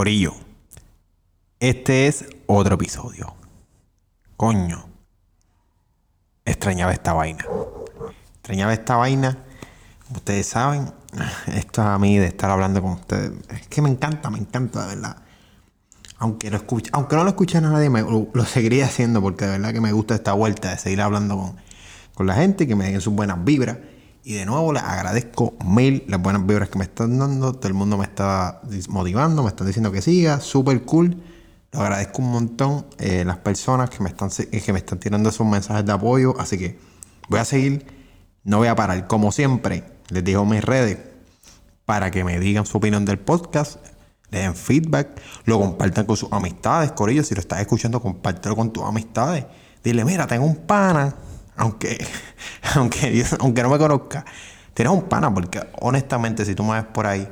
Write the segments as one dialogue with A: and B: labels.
A: Gorillo. Este es otro episodio. Coño. Extrañaba esta vaina. Extrañaba esta vaina. Ustedes saben, esto a mí de estar hablando con ustedes. Es que me encanta, me encanta, de verdad. Aunque, lo escuche, aunque no lo escuche a nadie, lo, seguiría haciendo porque de verdad que me gusta esta vuelta de seguir hablando con, con la gente, que me den sus buenas vibras. Y de nuevo les agradezco mil las buenas vibras que me están dando. Todo el mundo me está motivando, me están diciendo que siga. Súper cool. Lo agradezco un montón. Eh, las personas que me, están, que me están tirando esos mensajes de apoyo. Así que voy a seguir. No voy a parar. Como siempre, les digo mis redes para que me digan su opinión del podcast. Le den feedback. Lo compartan con sus amistades. Corillo, si lo estás escuchando, compártelo con tus amistades. Dile, mira, tengo un pana aunque, aunque, aunque no me conozca, tienes un pana, porque honestamente, si tú me ves por ahí,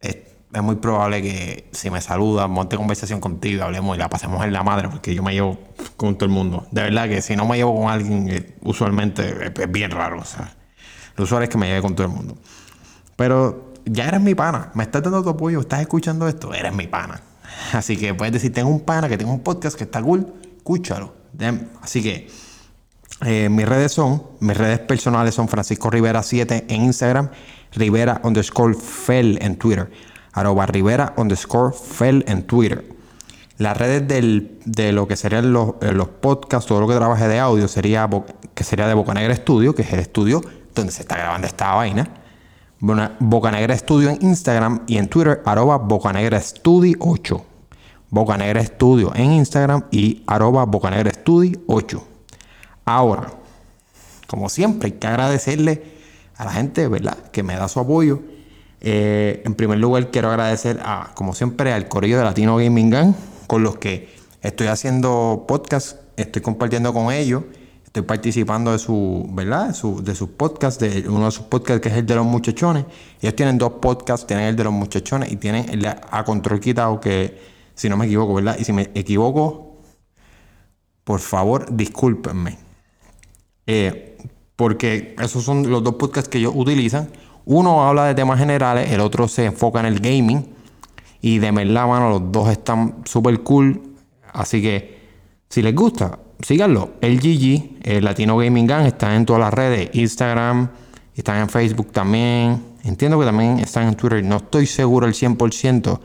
A: es, muy probable que si me saludas, monte conversación contigo, hablemos y la pasemos en la madre, porque yo me llevo con todo el mundo. De verdad que si no me llevo con alguien, eh, usualmente es, bien raro. Lo usual es que me lleve con todo el mundo. Pero ya eres mi pana, me estás dando tu apoyo, estás escuchando esto, eres mi pana. Así que puedes decir, tengo un pana que tengo un podcast que está cool, escúchalo. Así que eh, mis redes son, mis redes personales son Francisco Rivera 7 en Instagram, Rivera underscore Fel en Twitter, arroba Rivera underscore Fel en Twitter. Las redes de lo que serían los, eh, los, podcasts, todo lo que trabaje de audio sería que sería de Bocanegra Studio, que es el estudio donde se está grabando esta vaina. Bocanegra Studio en Instagram y en Twitter, arroba Bocanegra Studio 8. Bocanegra Studio en Instagram y arroba Bocanegra Studio 8. Ahora, como siempre, hay que agradecerle a la gente, ¿verdad?, que me da su apoyo. Eh, en primer lugar, quiero agradecer a, como siempre, al Corillo de Latino Gaming Gang, con los que estoy haciendo podcast, estoy compartiendo con ellos, estoy participando de su, ¿verdad?, su, de sus podcasts, de uno de sus podcasts que es el de los muchachones. Ellos tienen dos podcasts, tienen el de los muchachones y tienen el de A Control Quitado, que si no me equivoco, ¿verdad? Y si me equivoco, por favor, discúlpenme. Eh, porque esos son los dos podcasts que ellos utilizan. Uno habla de temas generales, el otro se enfoca en el gaming. Y de la mano, los dos están súper cool. Así que, si les gusta, síganlo. El GG, el Latino Gaming Gang, está en todas las redes: Instagram, están en Facebook también. Entiendo que también están en Twitter. No estoy seguro el 100%,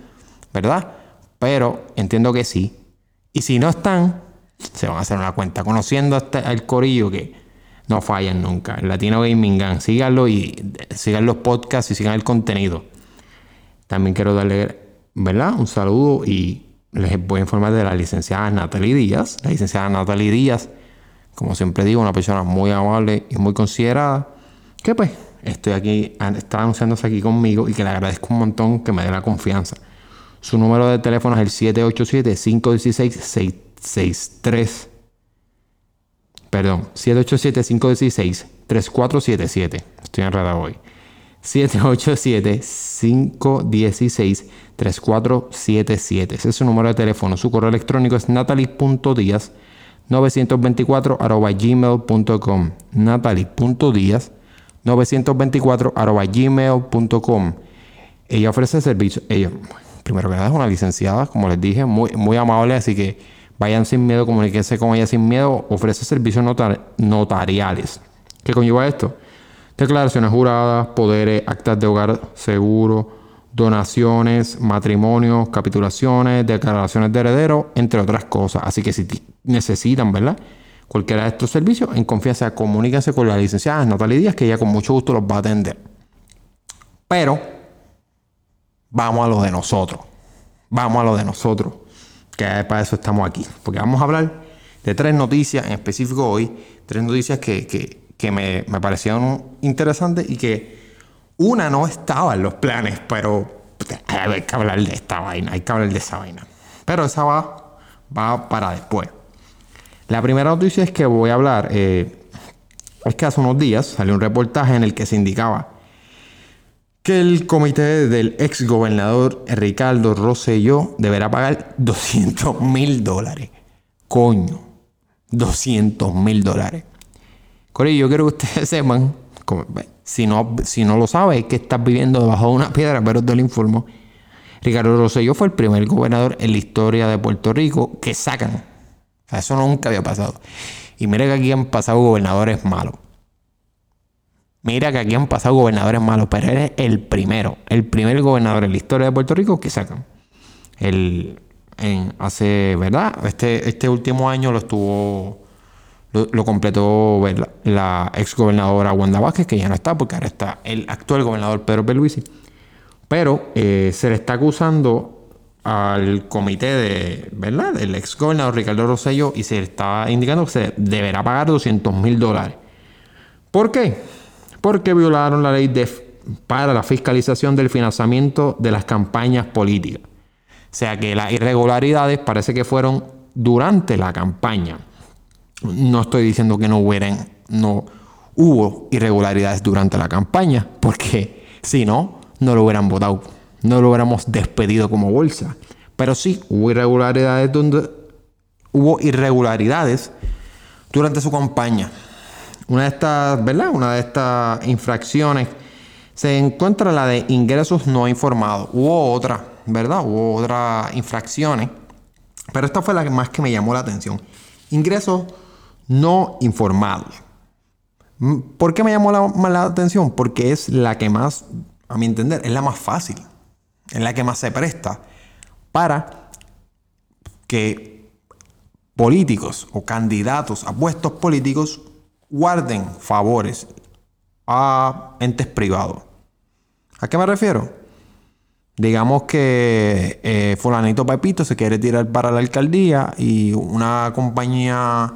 A: ¿verdad? Pero entiendo que sí. Y si no están, se van a hacer una cuenta. Conociendo hasta el corillo que no fallan nunca. El Latino Gaming Gang. Síganlo y sigan los podcasts y sigan el contenido. También quiero darle, ¿verdad? Un saludo y les voy a informar de la licenciada Natalie Díaz. La licenciada Natalie Díaz, como siempre digo, una persona muy amable y muy considerada. Que pues estoy aquí, está anunciándose aquí conmigo y que le agradezco un montón que me dé la confianza. Su número de teléfono es el 787-516-663 Perdón, 787-516-3477. Estoy enredado hoy. 787-516-3477. Ese es su número de teléfono. Su correo electrónico es natalie.díaz 924 gmail.com. Natalie.díaz 924 gmail.com. Ella ofrece servicio. Ella, primero que nada, es una licenciada, como les dije, muy, muy amable, así que Vayan sin miedo, comuníquense con ella sin miedo. Ofrece servicios notariales. ¿Qué conlleva esto? Declaraciones juradas, poderes, actas de hogar seguro, donaciones, matrimonios, capitulaciones, declaraciones de heredero, entre otras cosas. Así que si necesitan, ¿verdad? Cualquiera de estos servicios, en confianza, comuníquense con la licenciada Natalia Díaz, que ella con mucho gusto los va a atender. Pero, vamos a lo de nosotros. Vamos a lo de nosotros que para eso estamos aquí. Porque vamos a hablar de tres noticias en específico hoy, tres noticias que, me, parecieron interesantes y que una no estaba en los planes, pero hay que hablar de esta vaina, hay que hablar de esa vaina. Pero esa va, va para después. La primera noticia es que voy a hablar, eh, es que hace unos días salió un reportaje en el que se indicaba el comité del ex gobernador Ricardo Rosselló deberá pagar 200 mil dólares. Coño, 200 mil dólares. Corillo, yo quiero que ustedes sepan, si, no, si no lo sabes, que estás viviendo debajo de una piedra, pero te lo informo. Ricardo Rosselló fue el primer gobernador en la historia de Puerto Rico que sacan. Eso nunca había pasado. Y mira que aquí han pasado gobernadores malos. Mira que aquí han pasado gobernadores malos, pero eres el primero, el primer gobernador en la historia de Puerto Rico que sacan. El, hace, ¿verdad? Este, este último año lo estuvo, lo, completó la ex gobernadora Wanda Vázquez, que ya no está, porque ahora está el actual gobernador Pedro Pelluisi. Pero eh, se le está acusando al comité de, ¿verdad? Del ex gobernador Ricardo Rosello y se le está indicando que se deberá pagar 200 mil dólares. ¿Por qué? Porque violaron la ley para la fiscalización del financiamiento de las campañas políticas. O sea que las irregularidades parece que fueron durante la campaña. No estoy diciendo que no hubieran, no hubo irregularidades durante la campaña, porque si no, no lo hubieran votado, no lo hubiéramos despedido como bolsa. Pero sí hubo irregularidades donde hubo irregularidades durante su campaña. Una de estas, ¿verdad? Una de estas infracciones se encuentra la de ingresos no informados. Hubo otra, ¿verdad? Hubo otras infracciones. Pero esta fue la que más que me llamó la atención. Ingresos no informados. Mm, ¿Por qué me llamó la, la atención? Porque es la que más, a mi entender, es la más fácil. Es la que más se presta para que políticos o candidatos a puestos políticos guarden favores a entes privados. ¿A qué me refiero? Digamos que eh, fulanito Pepito se quiere tirar para la alcaldía y una compañía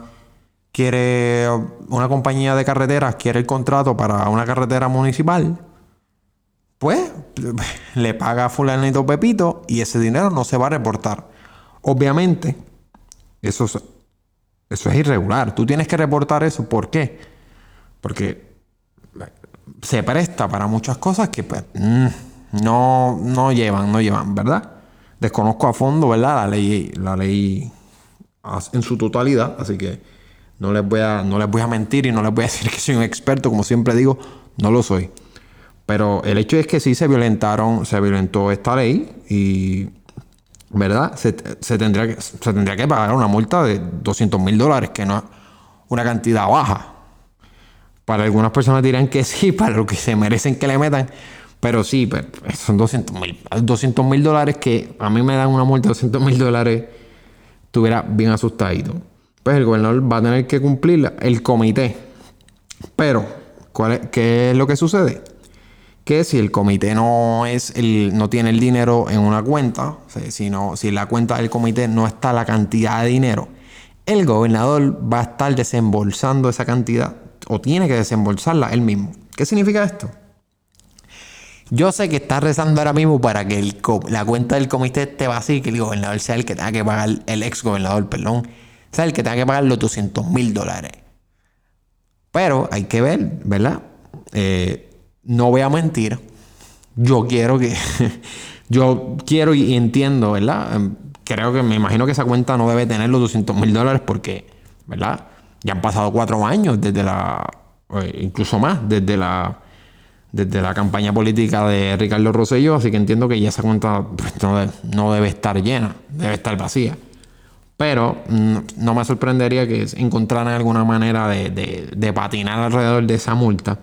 A: quiere, una compañía de carreteras quiere el contrato para una carretera municipal. Pues le paga a fulanito Pepito y ese dinero no se va a reportar. Obviamente, eso eso es irregular. Tú tienes que reportar eso. ¿Por qué? Porque se presta para muchas cosas que pues, mm, no, no llevan, no llevan, ¿verdad? Desconozco a fondo, ¿verdad? La ley, la ley en su totalidad, así que no les voy a, no les voy a mentir y no les voy a decir que soy un experto, como siempre digo, no lo soy. Pero el hecho es que sí se violentaron, se violentó esta ley y ¿verdad? Se, tendría que, se tendría que pagar una multa de 200 mil dólares, que no es una cantidad baja. Para algunas personas dirán que sí, para lo que se merecen que le metan. Pero sí, pues, son 200 mil 200 mil dólares que a mí me dan una multa de 200 mil dólares. Estuviera bien asustadito. Pues el gobernador va a tener que cumplir el comité. Pero, ¿cuál ¿qué es lo que sucede? Que si el comité no es el, no tiene el dinero en una cuenta, sino si en la cuenta del comité no está la cantidad de dinero, el gobernador va a estar desembolsando esa cantidad o tiene que desembolsarla él mismo. ¿Qué significa esto? Yo sé que está rezando ahora mismo para que la cuenta del comité esté vacía y que el gobernador sea el que tenga que pagar, el ex gobernador, perdón, sea el que tenga que pagar los 200 mil dólares. Pero hay que ver, ¿verdad? Eh, no voy a mentir, yo quiero que, yo quiero y entiendo, ¿verdad? Em, creo que me imagino que esa cuenta no debe tener los 200 mil dólares porque, ¿verdad? Ya han pasado cuatro años desde la, incluso más, desde la, desde la campaña política de Ricardo Rosselló, así que entiendo que ya esa cuenta pues, no, debe, estar llena, debe estar vacía. Pero mm, no, me sorprendería que encontraran alguna manera de, de patinar alrededor de esa multa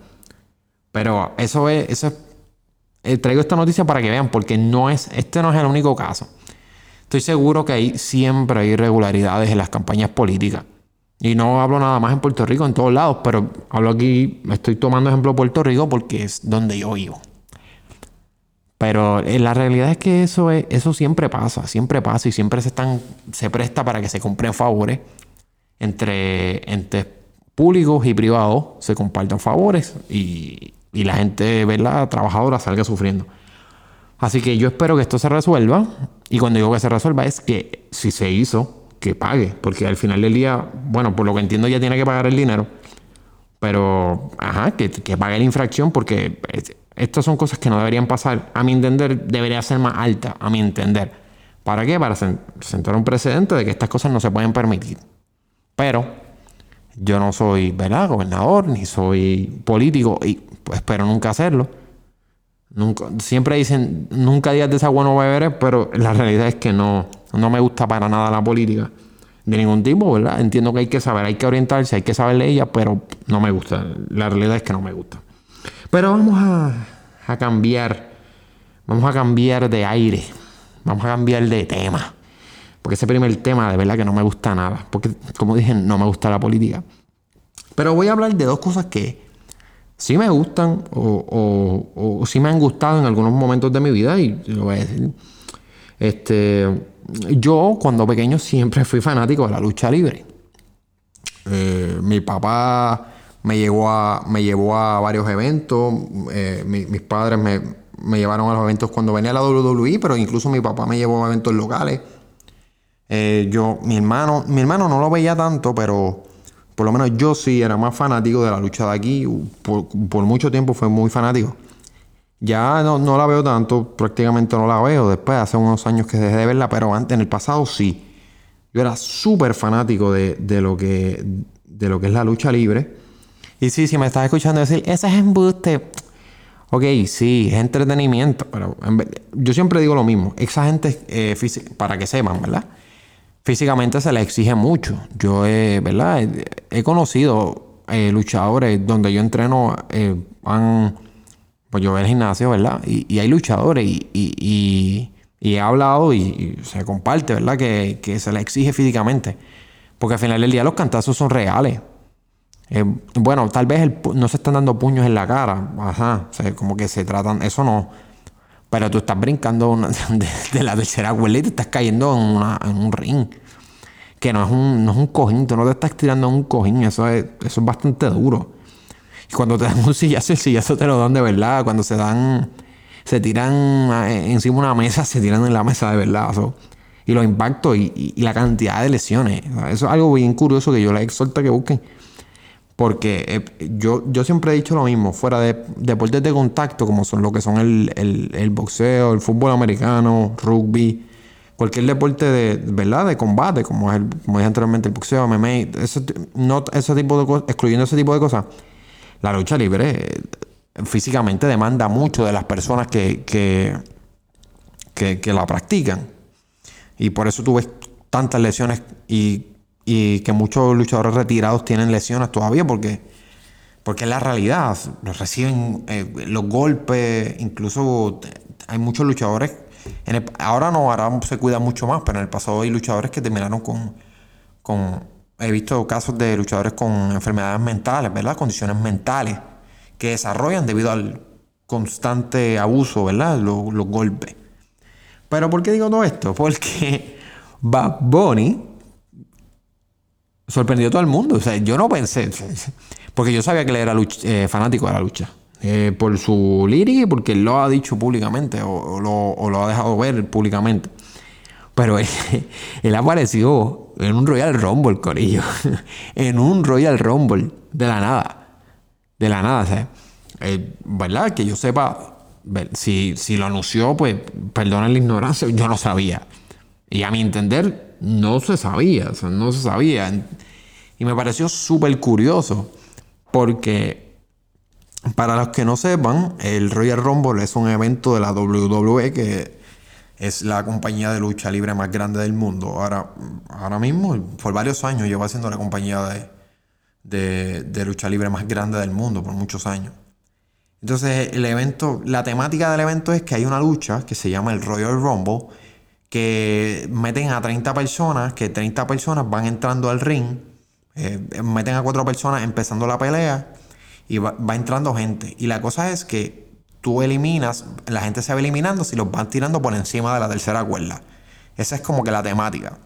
A: pero eso es, eso eh, traigo esta noticia para que vean, porque no es, este no es el único caso. Estoy seguro que hay, siempre hay irregularidades en las campañas políticas. Y no hablo nada más en Puerto Rico, en todos lados, pero hablo aquí, estoy tomando ejemplo Puerto Rico porque es donde yo vivo. Pero eh, la realidad es que eso, es, eso siempre pasa, siempre pasa y siempre se, están, se presta para que se compren favores entre, entre públicos y privados, se compartan favores y, y la gente, ¿verdad? Trabajadora salga sufriendo. Así que yo espero que esto se resuelva. Y cuando digo que se resuelva es que si se hizo, que pague. Porque al final del día, bueno, por lo que entiendo ya tiene que pagar el dinero. Pero, ajá, que, que pague la infracción porque estas son cosas que no deberían pasar. A mi entender, debería ser más alta, a mi entender. ¿Para qué? Para sentar un precedente de que estas cosas no se pueden permitir. Pero yo no soy, ¿verdad? Gobernador, ni soy político y espero nunca hacerlo. Nunca, siempre dicen, nunca digas desagüe no beberé, pero la realidad es que no, no me gusta para nada la política de ningún tipo, ¿verdad? Entiendo que hay que saber, hay que orientarse, hay que saber ella, pero no me gusta. La realidad es que no me gusta. Pero vamos a, a cambiar, vamos a cambiar de aire, vamos a cambiar de tema. Porque ese primer tema de verdad que no me gusta nada. Porque, como dije, no me gusta la política. Pero voy a hablar de dos cosas que sí me gustan o, o, sí me han gustado en algunos momentos de mi vida. Y lo voy a decir. Este, yo, cuando pequeño, siempre fui fanático de la lucha libre. Eh, mi papá me llevó a, me llevó a varios eventos. Eh, mis padres me, me llevaron a los eventos cuando venía la WWE, pero incluso mi papá me llevó a eventos locales. Eh, yo, mi hermano, mi hermano no lo veía tanto, pero por lo menos yo sí era más fanático de la lucha de aquí. Por, mucho tiempo fue muy fanático. Ya no, la veo tanto, prácticamente no la veo. Después, hace unos años que dejé de verla, pero antes, en el pasado, sí. Yo era súper fanático de, lo que, de lo que es la lucha libre. Y sí, si me estás escuchando decir, ese es embuste. Ok, sí, es entretenimiento, pero yo siempre digo lo mismo. Esa gente, eh, para que sepan, ¿verdad? Físicamente se le exige mucho. Yo, he, ¿verdad? He, conocido eh, luchadores donde yo entreno, eh, van, pues yo voy al gimnasio, ¿verdad? Y, hay luchadores y, he hablado y, se comparte, ¿verdad? Que, se le exige físicamente. Porque al final del día los cantazos son reales. Eh, bueno, tal vez no se están dando puños en la cara. Ajá. Como que se tratan. Eso no. Pero tú estás brincando de, la tercera cuerda y te estás cayendo en, un ring. Que no es un, no es un cojín, tú no te estás tirando en un cojín, eso es, eso es bastante duro. Y cuando te dan un sillazo, el sillazo te lo dan de verdad. Cuando se dan, se tiran eh, encima de una mesa, se tiran en la mesa de verdad. y los impactos y, la cantidad de lesiones. Eso es algo bien curioso que yo les exhorto que busquen. Porque eh, yo, yo siempre he dicho lo mismo, fuera de deportes de contacto, como son lo que son el, boxeo, el fútbol americano, rugby, cualquier deporte de, ¿verdad? de combate, como es el, como dije anteriormente, el boxeo, MMA, ese, no, ese tipo de cosas, excluyendo ese tipo de cosas, la lucha libre eh, físicamente demanda mucho de las personas que, que, que la practican. Y por eso tú ves tantas lesiones y y que muchos luchadores retirados tienen lesiones todavía porque, porque es la realidad. Reciben eh, los golpes, incluso hay muchos luchadores. ahora no, ahora se cuida mucho más, pero en el pasado hay luchadores que terminaron con, con. He visto casos de luchadores con enfermedades mentales, ¿verdad? Condiciones mentales que desarrollan debido al constante abuso, ¿verdad? Los, los golpes. Pero ¿por qué digo todo esto? Porque Bad Bunny sorprendió a todo el mundo. O sea, yo no pensé, porque yo sabía que él era eh, fanático de la lucha. Eh, por su lírica y porque él lo ha dicho públicamente o, lo, ha dejado ver públicamente. Pero él, apareció en un Royal Rumble, Corillo. en un Royal Rumble. De la nada. De la nada, ¿sabes? Eh, ¿Verdad? Que yo sepa, si, si lo anunció, pues perdona la ignorancia, yo no sabía. Y a mi entender, no se sabía, no se sabía. Y me pareció súper curioso porque para los que no sepan, el Royal Rumble es un evento de la WWE que es la compañía de lucha libre más grande del mundo. Ahora, ahora mismo, por varios años, lleva siendo la compañía de, de lucha libre más grande del mundo, por muchos años. Entonces, el evento, la temática del evento es que hay una lucha que se llama el Royal Rumble que meten a 30 personas, que 30 personas van entrando al ring, eh, meten a 4 personas empezando la pelea y va, entrando gente. Y la cosa es que tú eliminas, la gente se va eliminando si los van tirando por encima de la tercera cuerda. Esa es como que la temática.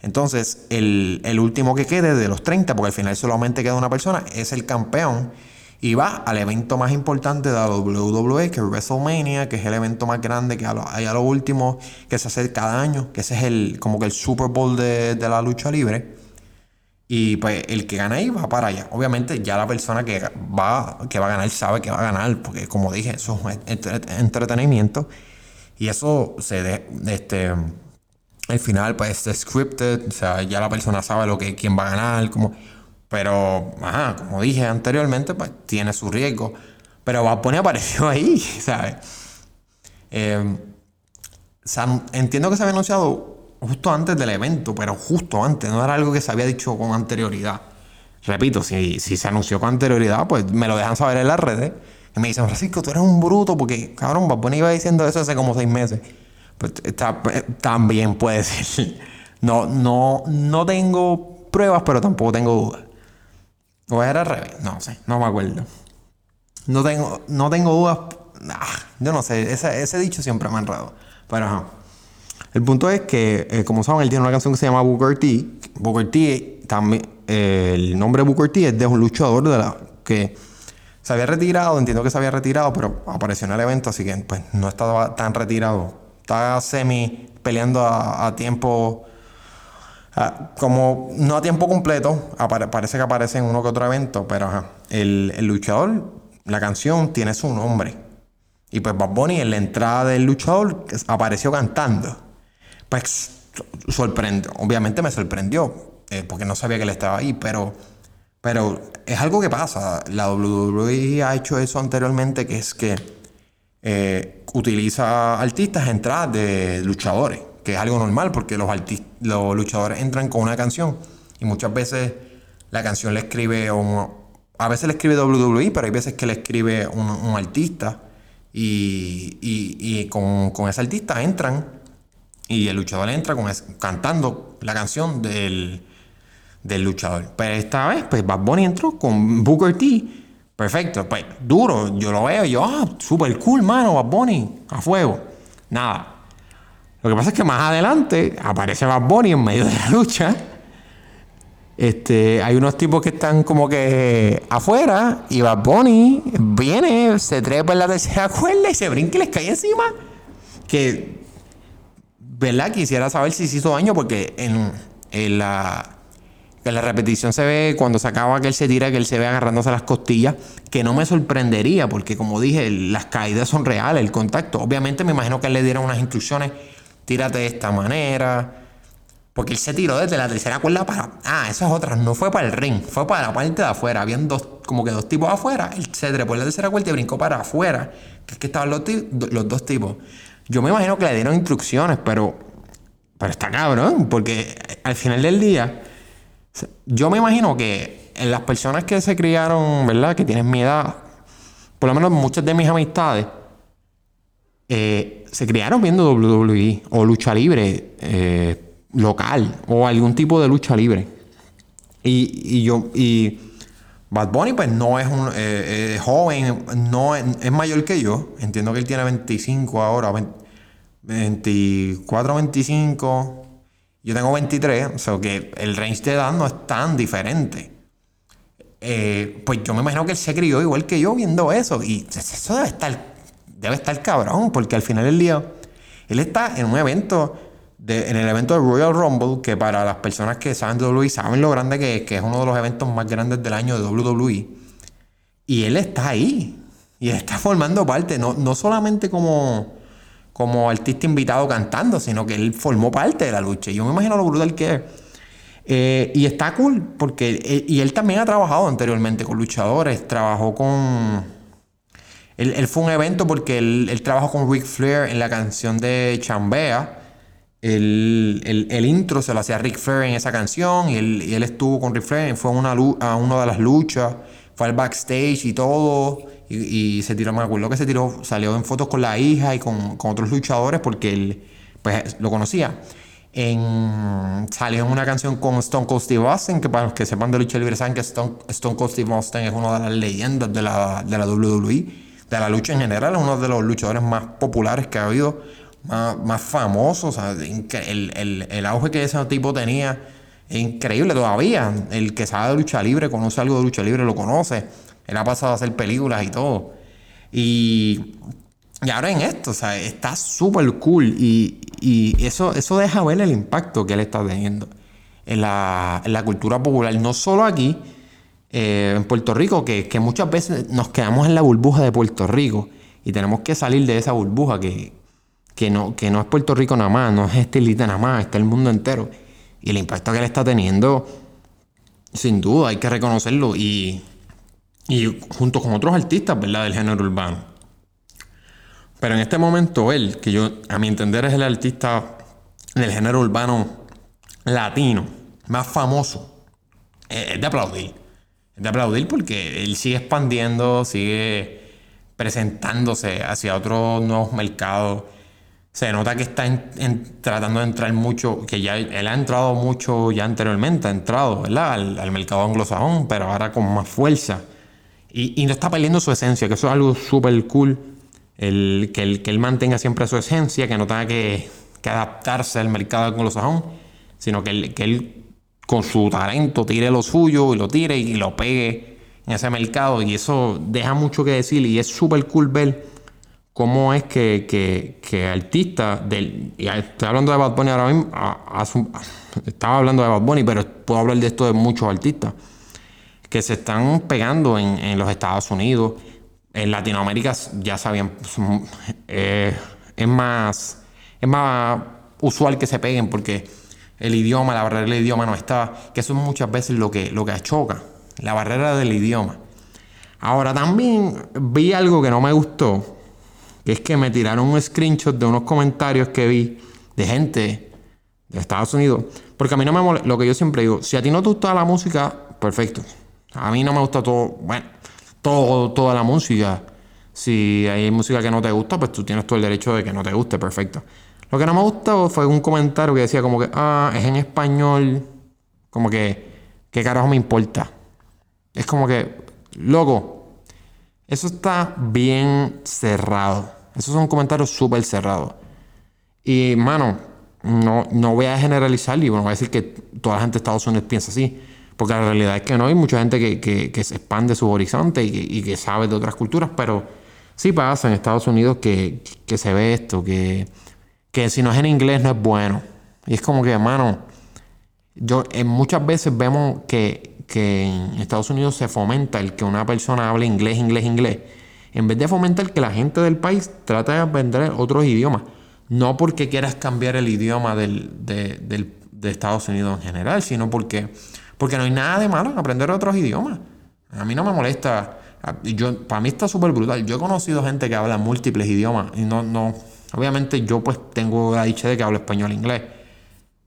A: Entonces, el, el último que quede de los 30, porque al final solamente queda una persona, es el campeón y va al evento más importante de la WWE, que es WrestleMania, que es el evento más grande que hay a lo último, que se hace cada año, que ese es el, como que el Super Bowl de, la lucha libre. Y pues el que gana ahí va para allá. Obviamente ya la persona que va, que va a ganar sabe que va a ganar, porque como dije, eso es entretenimiento. Y eso se de, este el final pues es scripted, o sea, ya la persona sabe lo que quién va a ganar, como pero, como dije anteriormente, pues tiene su riesgo. Pero Bad Bunny apareció ahí, ¿sabes? Eh, entiendo que se había anunciado justo antes del evento, pero justo antes, no era algo que se había dicho con anterioridad. Repito, si, si se anunció con anterioridad, pues me lo dejan saber en las redes. Y me dicen, Francisco, tú eres un bruto, porque cabrón, Bad Bunny iba diciendo eso hace como seis meses. Pues también puede ser. No, no, no tengo pruebas, pero tampoco tengo dudas. ¿O era al revés? No sé, no me acuerdo. No tengo, no tengo dudas. Ah, yo no sé, ese, dicho siempre me ha enredado. Pero ajá. El punto es que, eh, como saben, él tiene una canción que se llama Booker T. Booker T, también, eh, el nombre Booker T es de un luchador de la que se había retirado, entiendo que se había retirado, pero apareció en el evento, así que pues no estaba tan retirado. Estaba semi peleando a, tiempo, como no a tiempo completo, parece que aparece en uno que otro evento, pero el, el luchador, la canción tiene su nombre. Y pues Bad Bunny en la entrada del luchador apareció cantando. Pues sorprendió, obviamente me sorprendió, eh, porque no sabía que él estaba ahí, pero, pero es algo que pasa. La WWE ha hecho eso anteriormente, que es que eh, utiliza artistas en entradas de luchadores, que es algo normal, porque los, los luchadores entran con una canción y muchas veces la canción le escribe a veces le escribe WWE, pero hay veces que le escribe un artista y, y, con, con, ese artista entran y el luchador entra con cantando la canción del, del luchador. Pero esta vez, pues Bad Bunny entró con Booker T. Perfecto, pues duro, yo lo veo y yo, ah, super cool, mano, Bad Bunny, a fuego. Nada. Lo que pasa es que más adelante aparece Bad Bunny en medio de la lucha este, hay unos tipos que están como que afuera y Bad Bunny viene, se trepa en la tercera cuerda y se brinca y les cae encima. Que, ¿verdad? Quisiera saber si se hizo daño porque en, en, la, en la repetición se ve cuando se acaba que él se tira, que él se ve agarrándose las costillas, que no me sorprendería porque como dije, las caídas son reales, el contacto. Obviamente me imagino que él le dieron unas instrucciones, tírate de esta manera porque él se tiró desde la tercera cuerda para. Ah, esas otras. No fue para el ring, fue para la parte de afuera. Habían dos, como que dos tipos afuera. Él se trepó en la tercera cuerda y brincó para afuera. Que es que estaban los, los dos tipos. Yo me imagino que le dieron instrucciones, pero. Pero está cabrón, porque al final del día. Yo me imagino que en las personas que se criaron, ¿verdad? Que tienen mi edad. Por lo menos muchas de mis amistades. Eh, se criaron viendo WWE o lucha libre. Eh, local o algún tipo de lucha libre. Y, yo, y Bad Bunny pues no es un eh, eh, joven, no es, mayor que yo. Entiendo que él tiene 25 ahora, 24, 25. Yo tengo 23, o sea que el range de edad no es tan diferente. Pues yo me imagino que él se crió igual que yo viendo eso. Y eso debe estar, debe estar cabrón, porque al final del día, él está en un evento en el evento de Royal Rumble, que para las personas que saben de WWE saben lo grande que es, que es uno de los eventos más grandes del año de WWE. Y él está ahí. Y está formando parte, no, no solamente como, como artista invitado cantando, sino que él formó parte de la lucha. Y yo me imagino lo brutal que es. Eh, y está cool, porque. Eh, y él también ha trabajado anteriormente con luchadores. Trabajó con. Él, fue un evento porque él, él trabajó con Ric Flair en la canción de Chambea el, el, intro se lo hacía Rick Flair en esa canción y él, y él estuvo con Rick Flair, fue a una, a una de las luchas, fue al backstage y todo. Y, se tiró, me acuerdo que se tiró, salió en fotos con la hija y con, con otros luchadores porque él pues, lo conocía. En, salió en una canción con Stone Cold Steve Austin, que para los que sepan de lucha libre saben que Stone, Stone Cold Steve Austin es una de las leyendas de la, de la WWE, de la lucha en general, es uno de los luchadores más populares que ha habido más, más sea, el, el, auge que ese tipo tenía es increíble todavía. El que sabe de lucha libre, conoce algo de lucha libre, lo conoce. Él ha pasado a hacer películas y todo. Y, y ahora en esto, o sea, está súper cool. Y, y, eso, eso deja ver el impacto que él está teniendo en la, en la cultura popular. No solo aquí, eh, en Puerto Rico, que, que muchas veces nos quedamos en la burbuja de Puerto Rico. Y tenemos que salir de esa burbuja que, que no, que no es Puerto Rico nada más, no es estilita nada más, está el mundo entero. Y el impacto que él está teniendo, sin duda, hay que reconocerlo. Y, y junto con otros artistas, ¿verdad? Del género urbano. Pero en este momento él, que yo a mi entender es el artista del género urbano latino más famoso, es de aplaudir. De aplaudir porque él sigue expandiendo, sigue presentándose hacia otros nuevos mercados. Se nota que está tratando de entrar mucho, que ya él ha entrado mucho ya anteriormente, ha entrado ¿verdad? Al, mercado anglosajón, pero ahora con más fuerza. Y, no está perdiendo su esencia, que eso es algo súper cool. El, que, él, que él mantenga siempre su esencia, que no tenga que, adaptarse al mercado anglosajón, sino que él, que él con su talento tire lo suyo y lo tire y lo pegue en ese mercado y eso deja mucho que decir y es súper cool ver cómo es que, que, que artistas del... Estoy hablando de Bad Bunny ahora mismo, estaba hablando de Bad Bunny, pero puedo hablar de esto de muchos artistas que se están pegando en, en los Estados Unidos. En Latinoamérica ya sabían, eh, es más es más usual que se peguen porque el idioma, la barrera del idioma no está, que eso es muchas veces lo que, lo que choca la barrera del idioma. Ahora también vi algo que no me gustó, que es que me tiraron un screenshot de unos comentarios que vi de gente de Estados Unidos, porque a mí no me molesta, lo que yo siempre digo, si a ti no te gusta la música, perfecto. A mí no me gusta todo, bueno, todo, toda la música. Si hay música que no te gusta, pues tú tienes todo el derecho de que no te guste, perfecto. Lo que no me gustó fue un comentario que decía como que, ah, es en español, como que, ¿qué carajo me importa? Es como que, loco, eso está bien cerrado. Esos son comentarios súper cerrados. Y, mano, no, no voy a generalizar y bueno, voy a decir que toda la gente de Estados Unidos piensa así. Porque la realidad es que no hay mucha gente que, se expande su horizonte y que, sabe de otras culturas, pero sí pasa en Estados Unidos que, se ve esto, que, que si no es en inglés no es bueno. Y es como que, mano, yo en muchas veces vemos que que en Estados Unidos se fomenta el que una persona hable inglés, inglés, inglés, en vez de fomentar que la gente del país trate de aprender otros idiomas. No porque quieras cambiar el idioma del, de, Estados Unidos en general, sino porque, porque no hay nada de malo en aprender otros idiomas. A mí no me molesta. Yo, para mí está súper brutal. Yo he conocido gente que habla múltiples idiomas y no, no, obviamente yo pues tengo la dicha de que hablo español e inglés.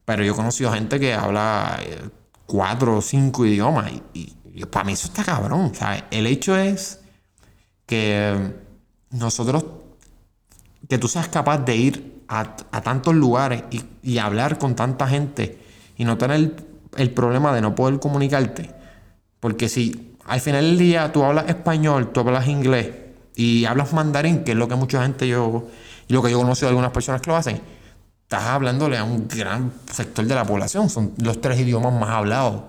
A: Pero yo he conocido gente que habla eh, cuatro o cinco idiomas. Y, para mí eso está cabrón. El hecho es que nosotros, que tú seas capaz de ir a, tantos lugares y, hablar con tanta gente y no tener el, problema de no poder comunicarte. Porque si al final del día tú hablas español, tú hablas inglés y hablas mandarín, que es lo que mucha gente yo, lo que yo conozco de algunas personas que lo hacen, estás hablándole a un gran sector de la población, son los tres idiomas más hablados.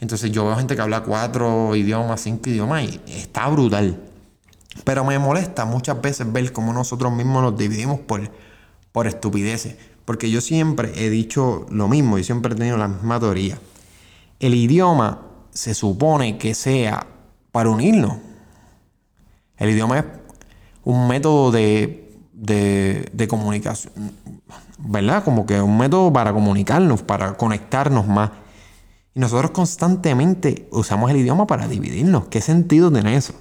A: Entonces yo veo gente que habla cuatro idiomas, cinco idiomas y está brutal. Pero me molesta muchas veces ver cómo nosotros mismos nos dividimos por, por estupideces. Porque yo siempre he dicho lo mismo, y siempre he tenido la misma teoría. El idioma se supone que sea para unirnos. El idioma es un método de, de, de comunicación ¿verdad? Como que un método para comunicarnos, para conectarnos más. Y nosotros constantemente usamos el idioma para dividirnos. ¿Qué sentido tiene eso?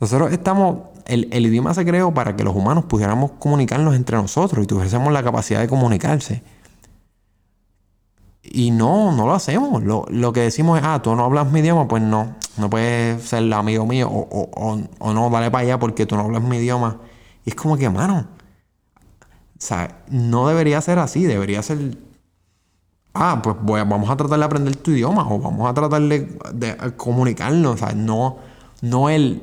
A: Nosotros estamos, el, idioma se creó para que los humanos pudiéramos comunicarnos entre nosotros y tuviésemos la capacidad de comunicarse. Y no, no lo hacemos. Lo, que decimos es, ah, tú no hablas mi idioma, pues no, no puedes ser amigo mío o, o no, dale para allá porque tú no hablas mi idioma. Y es como que, mano, o sea, no debería ser así, debería ser. Ah, pues vamos a tratar de aprender tu idioma o vamos a tratar de, comunicarnos. O sea, no, no el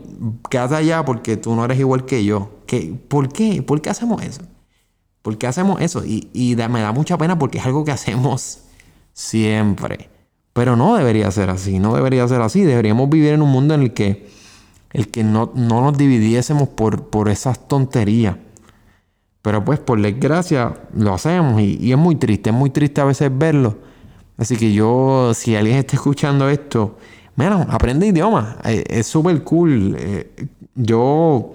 A: quédate allá porque tú no eres igual que yo. ¿Qué, ¿Por qué? ¿Por qué hacemos eso? ¿Por qué hacemos eso? Y, me da mucha pena porque es algo que hacemos siempre. Pero no debería ser así, no debería ser así. Deberíamos vivir en un mundo en el que, el que no, no nos dividiésemos por, por esas tonterías. Pero pues por desgracia lo hacemos y, es muy triste, es muy triste a veces verlo. Así que yo, si alguien está escuchando esto, mira, aprende idioma, eh, es súper cool. Eh, yo,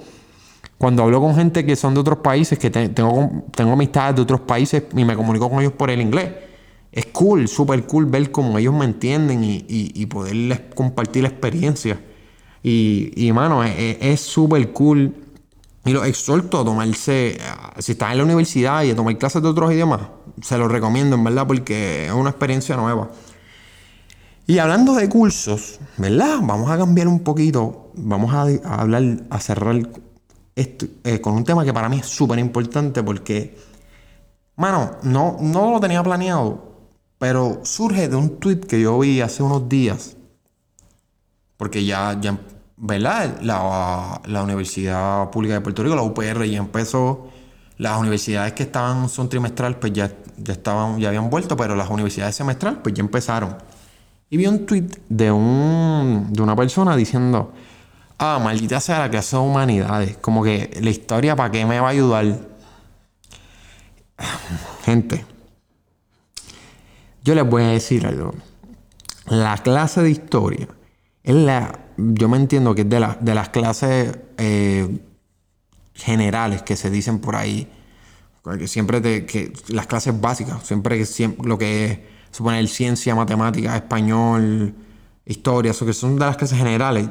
A: cuando hablo con gente que son de otros países, que tengo, tengo amistades de otros países y me comunico con ellos por el inglés, es cool, súper cool ver cómo ellos me entienden y, y, poderles compartir la experiencia. Y, y mano, es súper cool. Y lo exhorto a tomarse, si estás en la universidad y a tomar clases de otros idiomas, se lo recomiendo en verdad porque es una experiencia nueva. Y hablando de cursos, ¿verdad? Vamos a cambiar un poquito, vamos a, hablar, a cerrar esto, eh, con un tema que para mí es súper importante porque, mano, no, no lo tenía planeado, pero surge de un tweet que yo vi hace unos días, porque ya ¿verdad? La, la Universidad Pública de Puerto Rico, la UPR, ya empezó. Las universidades que estaban son trimestral, pues ya, ya estaban, ya habían vuelto, pero las universidades semestral, pues ya empezaron. Y vi un tweet de un de una persona diciendo, ah, maldita sea la clase de humanidades, como que la historia para qué me va a ayudar. Gente, yo les voy a decir algo. La clase de historia es la yo me entiendo que es de, de las clases eh, generales que se dicen por ahí, que siempre te, que las clases básicas, siempre, siempre lo que es suponer ciencia, matemática, español, historia, eso que son de las clases generales.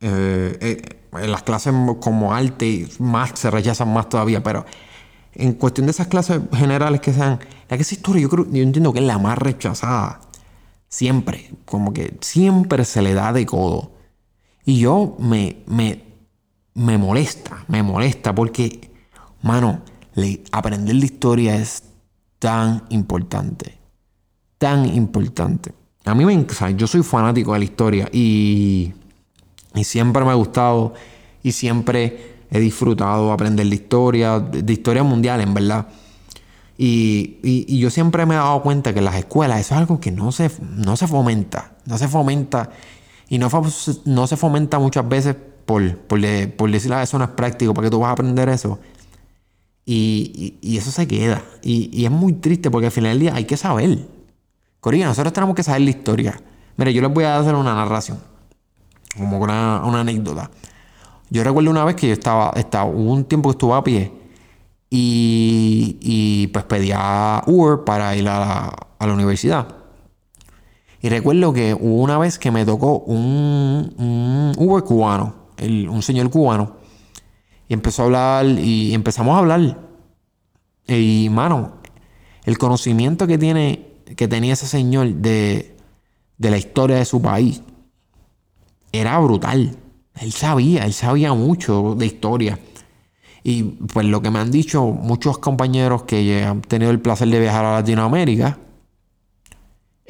A: Eh, eh, las clases como arte más se rechazan más todavía, pero en cuestión de esas clases generales que sean, la que es historia, yo creo, yo entiendo que es la más rechazada. Siempre, como que siempre se le da de codo. Y yo me, me, me molesta, me molesta porque, mano, aprender la historia es tan importante. Tan importante. A mí me encanta, yo soy fanático de la historia y, y siempre me ha gustado y siempre he disfrutado aprender la historia, de historia mundial, en verdad. Y, y, yo siempre me he dado cuenta que en las escuelas eso es algo que no se, no se fomenta. No se fomenta y no, se fomenta muchas veces por, por, decir, ah, eso no práctico, porque tú vas a aprender eso. Y, eso se queda. Y, es muy triste porque al final del día hay que saber. Corina, nosotros tenemos que saber la historia. Mire, yo les voy a hacer una narración, como una, una anécdota. Yo recuerdo una vez que yo estaba, estaba, hubo un tiempo que estuve a pie y, y pues pedía Uber para ir a a la universidad. Y recuerdo que hubo una vez que me tocó un, un cubano, un señor cubano, y empezó a hablar y empezamos a hablar. Y, mano, el conocimiento que tiene, que tenía ese señor de, de la historia de su país, era brutal. Él sabía, él sabía mucho de historia. Y pues lo que me han dicho muchos compañeros que han tenido el placer de viajar a Latinoamérica,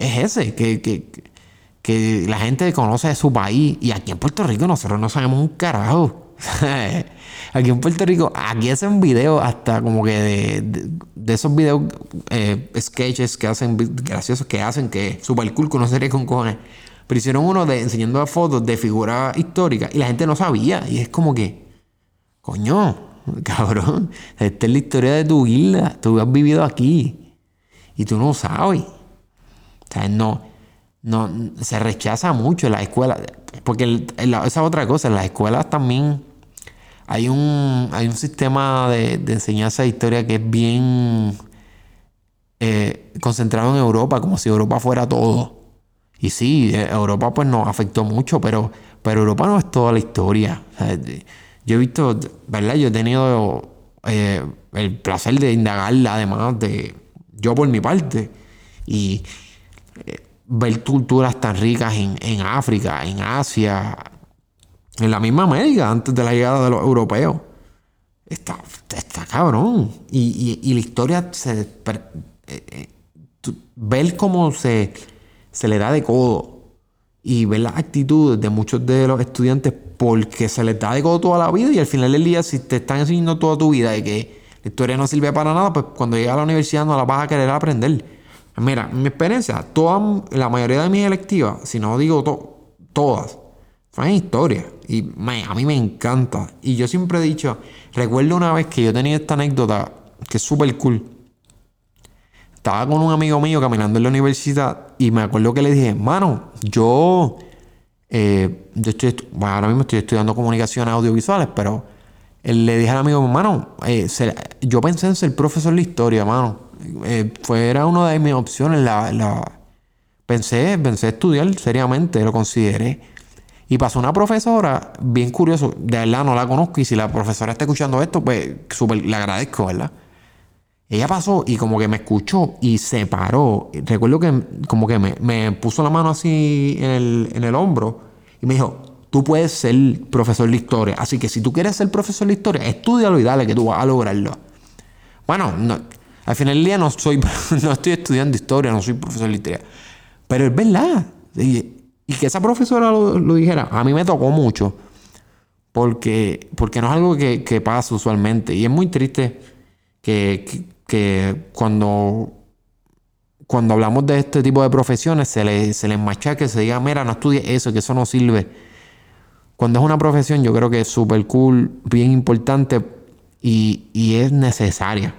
A: es ese, que, que, la gente conoce de su país. Y aquí en Puerto Rico nosotros no sabemos un carajo. aquí en Puerto Rico, aquí hacen videos hasta como que de, esos videos, eh, sketches que hacen, graciosos que hacen, que super cool, que uno sería con cojones. Pero hicieron uno de enseñando fotos de figuras históricas y la gente no sabía. Y es como que, coño, cabrón, esta es la historia de tu isla. Tú has vivido aquí y tú no sabes. O sea, no, no, se rechaza mucho en la escuela. Porque esa otra cosa, en las escuelas también hay un, hay un sistema de, enseñanza de historia que es bien eh, concentrado en Europa, como si Europa fuera todo. Y sí, eh, Europa pues nos afectó mucho, pero, pero Europa no es toda la historia. yo he visto, ¿verdad? Yo he tenido eh, el placer de indagarla, además de yo por mi parte. Y, ver culturas tan ricas en, África, en Asia, en la misma América, antes de la llegada de los europeos. Está, está cabrón. Y, la historia se. Eh, eh, ver cómo se, se le da de codo y ver las actitudes de muchos de los estudiantes porque se les da de codo toda la vida y al final del día si te están enseñando toda tu vida y que la historia no sirve para nada, pues cuando llegas a la universidad no la vas a querer aprender. Mira, mi experiencia, toda, la mayoría de mis electivas, si no digo todas, son historia. Y a mí me encanta. Y yo siempre he dicho, recuerdo una vez que yo tenía esta anécdota que es súper cool. Estaba con un amigo mío caminando en la universidad y me acuerdo que le dije, mano, yo, eh, yo estoy, ahora mismo estoy estudiando comunicaciones audiovisuales, pero le dije al amigo, mano, eh, yo pensé en ser profesor de historia, mano. Eh, fue, era una de mis opciones. La, pensé, pensé estudiar seriamente, lo consideré. Y pasó una profesora, bien curioso, de verdad no la conozco y si la profesora está escuchando esto, pues súper le agradezco, ¿verdad? Ella pasó y como que me escuchó y se paró. Recuerdo que como que me, puso la mano así en el, en el hombro y me dijo, tú puedes ser profesor de historia. Así que si tú quieres ser profesor de historia, estudialo y dale que tú vas a lograrlo. Bueno, al final del día no, soy, no estoy estudiando historia, no soy profesor de historia. Pero es verdad. Y, que esa profesora lo, dijera, a mí me tocó mucho. Porque, porque no es algo que, pasa usualmente. Y es muy triste que, cuando, cuando hablamos de este tipo de profesiones se les, se les machaque, se diga, mira, no estudie eso, que eso no sirve. Cuando es una profesión, yo creo que es súper cool, bien importante y, y es necesaria.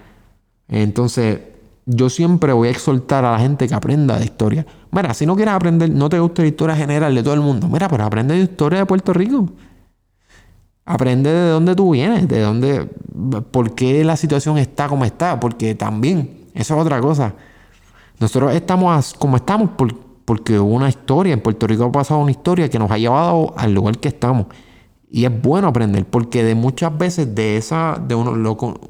A: Entonces, yo siempre voy a exhortar a la gente que aprenda de historia. Mira, si no quieres aprender, no te gusta la historia general de todo el mundo, mira, pero aprende de historia de Puerto Rico. Aprende de dónde tú vienes, de dónde, por qué la situación está como está, porque también, eso es otra cosa. Nosotros estamos como estamos porque hubo una historia, en Puerto Rico ha pasado una historia que nos ha llevado al lugar que estamos. Y es bueno aprender, porque de muchas veces de esa, de uno,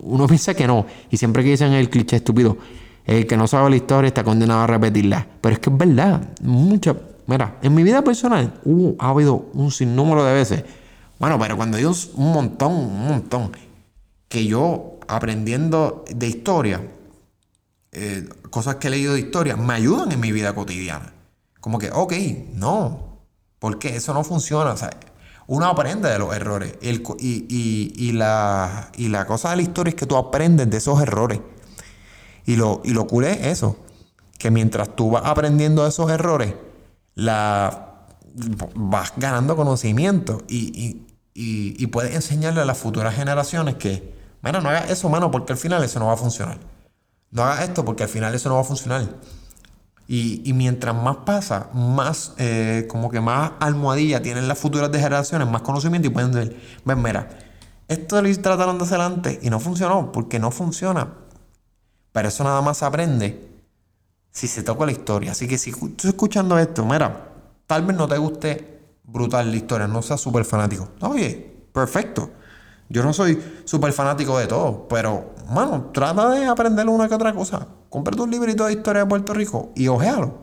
A: uno piensa que no. Y siempre que dicen el cliché estúpido, el que no sabe la historia está condenado a repetirla. Pero es que es verdad. Mucha, mira, en mi vida personal ha habido un sinnúmero de veces. Bueno, pero cuando digo un montón, un montón, que yo aprendiendo de historia, eh, cosas que he leído de historia, me ayudan en mi vida cotidiana. Como que, ok, no, porque eso no funciona. O sea, uno aprende de los errores. y, la, y la cosa de la historia es que tú aprendes de esos errores. Y lo, y lo cool es eso, que mientras tú vas aprendiendo de esos errores, la, vas ganando conocimiento y, y, puedes enseñarle a las futuras generaciones que, bueno, no hagas eso, mano, porque al final eso no va a funcionar. No hagas esto porque al final eso no va a funcionar. Y, mientras más pasa, más eh, como que más almohadilla tienen las futuras generaciones, más conocimiento y pueden decir, ven, mira, esto lo trataron de hacer antes y no funcionó porque no funciona. Pero eso nada más se aprende si se toca la historia. Así que si estás escuchando esto, mira, tal vez no te guste brutal la historia, no seas súper fanático. Oye, perfecto. Yo no soy súper fanático de todo, pero, mano, trata de aprender una que otra cosa. Cómprate un librito de historia de Puerto Rico y ojealo.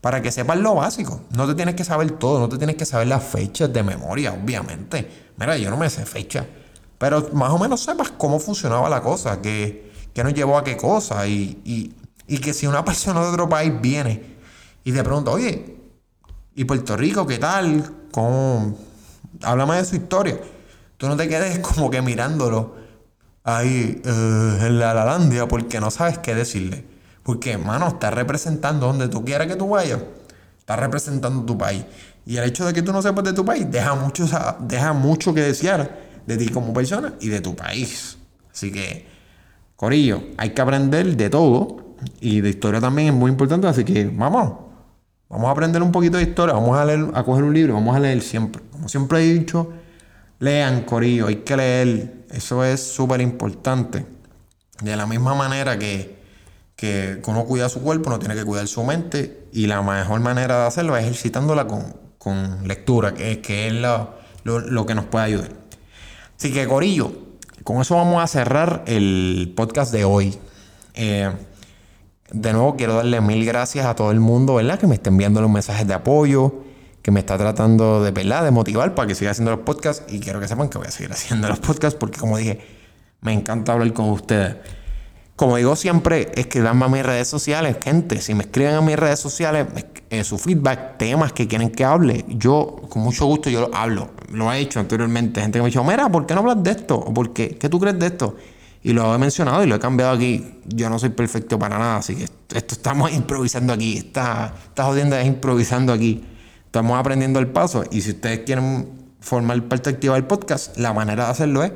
A: Para que sepas lo básico. No te tienes que saber todo, no te tienes que saber las fechas de memoria, obviamente. Mira, yo no me sé fecha. Pero más o menos sepas cómo funcionaba la cosa, qué, qué nos llevó a qué cosa. Y, y, que si una persona de otro país viene y te pregunta, oye, ¿y Puerto Rico qué tal? ¿Cómo? Háblame de su historia. Tú no te quedes como que mirándolo ahí eh, en la Lalandia porque no sabes qué decirle. Porque, hermano, está representando donde tú quieras que tú vayas. Está representando tu país. Y el hecho de que tú no sepas de tu país deja mucho, deja mucho que desear de ti como persona y de tu país. Así que, Corillo, hay que aprender de todo. Y de historia también es muy importante. Así que, vamos. Vamos a aprender un poquito de historia. Vamos a leer, a coger un libro. Vamos a leer siempre. Como siempre he dicho, lean, Corillo. Hay que leer eso es súper importante. De la misma manera que, que, uno cuida su cuerpo, uno tiene que cuidar su mente. Y la mejor manera de hacerlo es ejercitándola con, lectura, que, que es lo, que nos puede ayudar. Así que, Corillo, con eso vamos a cerrar el podcast de hoy. Eh, de nuevo, quiero darle mil gracias a todo el mundo, ¿verdad? Que me está enviando los mensajes de apoyo que me está tratando de, ¿verdad? de motivar para que siga haciendo los podcasts. Y quiero que sepan que voy a seguir haciendo los podcasts porque, como dije, me encanta hablar con ustedes. Como digo siempre, escribanme a mis redes sociales, gente. Si me escriben a mis redes sociales eh, su feedback, temas que quieren que hable, yo con mucho gusto yo lo hablo. Lo he hecho anteriormente. Gente que me ha dicho, mira, ¿por qué no hablas de esto? ¿O por qué? ¿Qué tú crees de esto? Y lo he mencionado y lo he cambiado aquí. Yo no soy perfecto para nada, así que esto estamos improvisando aquí. Esta, esta jodienda improvisando aquí. Estamos aprendiendo el paso y si ustedes quieren formar parte activa del podcast, la manera de hacerlo es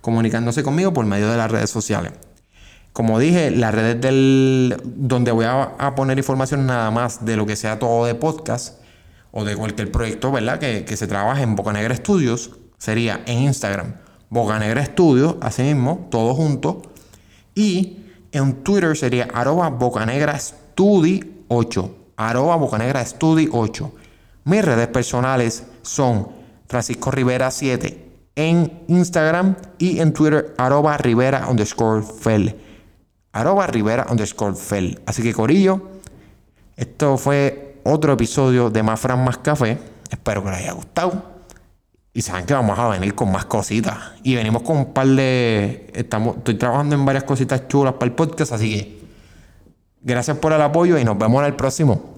A: comunicándose conmigo por medio de las redes sociales. Como dije, las redes del, donde voy a, poner información nada más de lo que sea todo de podcast o de cualquier proyecto, ¿verdad? Que, que se trabaje en Boca Negra Studios, sería en Instagram, Boca Negra Studios, así mismo, todo junto. Y en Twitter sería arroba Bocanegra Studi 8, arroba Bocanegra Studi 8. Mis redes personales son Francisco Rivera 7 en Instagram y en Twitter arroba Rivera underscore Fel. Arroba Rivera underscore Fel. Así que Corillo, esto fue otro episodio de Más Fran Más Café. Espero que les haya gustado. Y saben que vamos a venir con más cositas. Y venimos con un par de. Estamos, estoy trabajando en varias cositas chulas para el podcast. Así que gracias por el apoyo y nos vemos en el próximo.